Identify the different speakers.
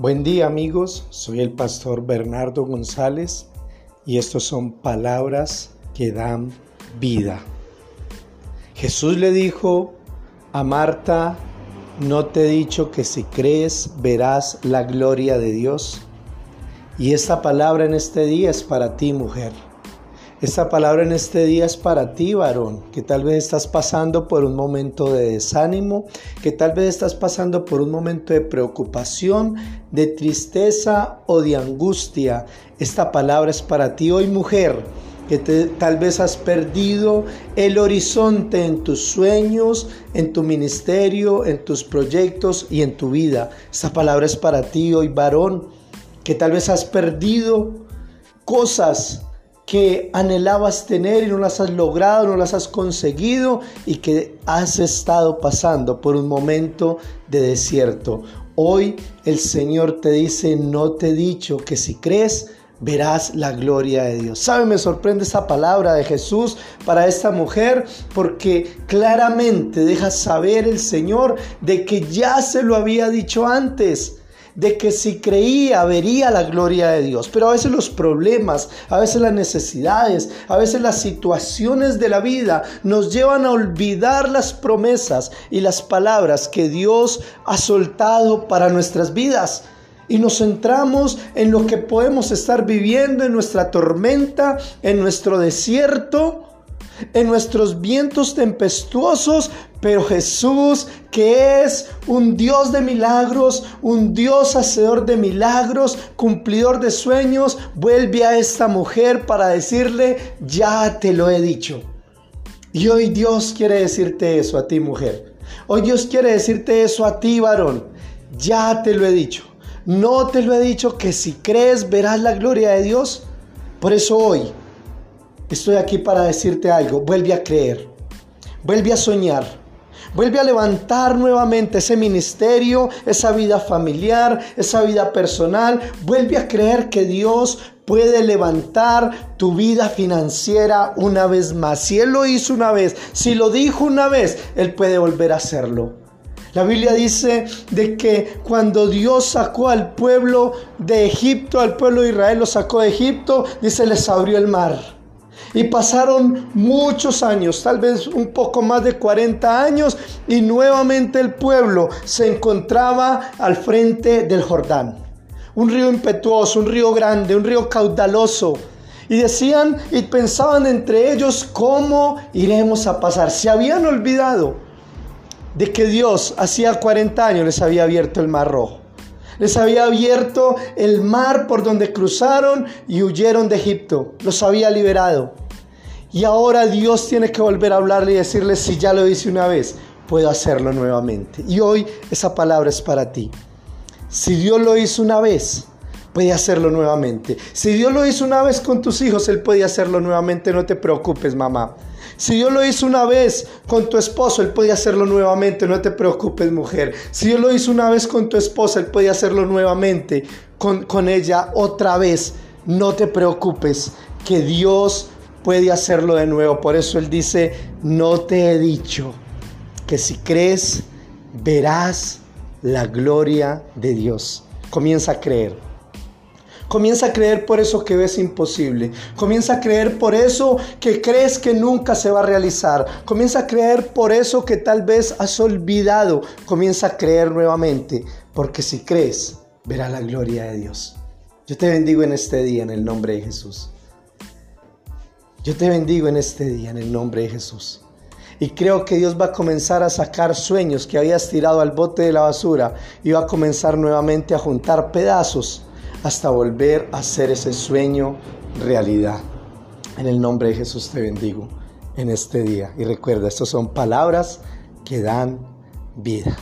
Speaker 1: Buen día amigos, soy el pastor Bernardo González y estos son palabras que dan vida. Jesús le dijo a Marta, no te he dicho que si crees verás la gloria de Dios. Y esta palabra en este día es para ti mujer. Esta palabra en este día es para ti, varón, que tal vez estás pasando por un momento de desánimo, que tal vez estás pasando por un momento de preocupación, de tristeza o de angustia. Esta palabra es para ti hoy, mujer, que tal vez has perdido el horizonte en tus sueños, en tu ministerio, en tus proyectos y en tu vida. Esta palabra es para ti hoy, varón, que tal vez has perdido cosas que anhelabas tener y no las has logrado, no las has conseguido y que has estado pasando por un momento de desierto. Hoy el Señor te dice, no te he dicho que si crees, verás la gloria de Dios. ¿Sabe? Me sorprende esa palabra de Jesús para esta mujer porque claramente deja saber el Señor de que ya se lo había dicho antes de que si creía vería la gloria de Dios. Pero a veces los problemas, a veces las necesidades, a veces las situaciones de la vida nos llevan a olvidar las promesas y las palabras que Dios ha soltado para nuestras vidas y nos centramos en lo que podemos estar viviendo en nuestra tormenta, en nuestro desierto, en nuestros vientos tempestuosos, pero Jesús, que es un Dios de milagros, un Dios hacedor de milagros, cumplidor de sueños, vuelve a esta mujer para decirle, ya te lo he dicho. Y hoy Dios quiere decirte eso a ti, mujer. Hoy Dios quiere decirte eso a ti, varón. Ya te lo he dicho. No te lo he dicho que si crees verás la gloria de Dios. Por eso hoy estoy aquí para decirte algo. Vuelve a creer. Vuelve a soñar. Vuelve a levantar nuevamente ese ministerio, esa vida familiar, esa vida personal. Vuelve a creer que Dios puede levantar tu vida financiera una vez más. Si Él lo hizo una vez, si lo dijo una vez, Él puede volver a hacerlo. La Biblia dice de que cuando Dios sacó al pueblo de Egipto, al pueblo de Israel lo sacó de Egipto, dice les abrió el mar. Y pasaron muchos años, tal vez un poco más de 40 años, y nuevamente el pueblo se encontraba al frente del Jordán. Un río impetuoso, un río grande, un río caudaloso. Y decían y pensaban entre ellos cómo iremos a pasar. Se habían olvidado de que Dios hacía 40 años les había abierto el mar rojo. Les había abierto el mar por donde cruzaron y huyeron de Egipto. Los había liberado. Y ahora Dios tiene que volver a hablarle y decirle, si ya lo hice una vez, puedo hacerlo nuevamente. Y hoy esa palabra es para ti. Si Dios lo hizo una vez, puede hacerlo nuevamente. Si Dios lo hizo una vez con tus hijos, Él puede hacerlo nuevamente. No te preocupes, mamá. Si Dios lo hizo una vez con tu esposo, Él puede hacerlo nuevamente. No te preocupes, mujer. Si Dios lo hizo una vez con tu esposa, Él puede hacerlo nuevamente con, con ella otra vez. No te preocupes, que Dios puede hacerlo de nuevo. Por eso Él dice, no te he dicho que si crees, verás la gloria de Dios. Comienza a creer. Comienza a creer por eso que ves imposible. Comienza a creer por eso que crees que nunca se va a realizar. Comienza a creer por eso que tal vez has olvidado. Comienza a creer nuevamente. Porque si crees, verás la gloria de Dios. Yo te bendigo en este día en el nombre de Jesús. Yo te bendigo en este día en el nombre de Jesús. Y creo que Dios va a comenzar a sacar sueños que habías tirado al bote de la basura y va a comenzar nuevamente a juntar pedazos hasta volver a hacer ese sueño realidad. En el nombre de Jesús te bendigo en este día. Y recuerda, estas son palabras que dan vida.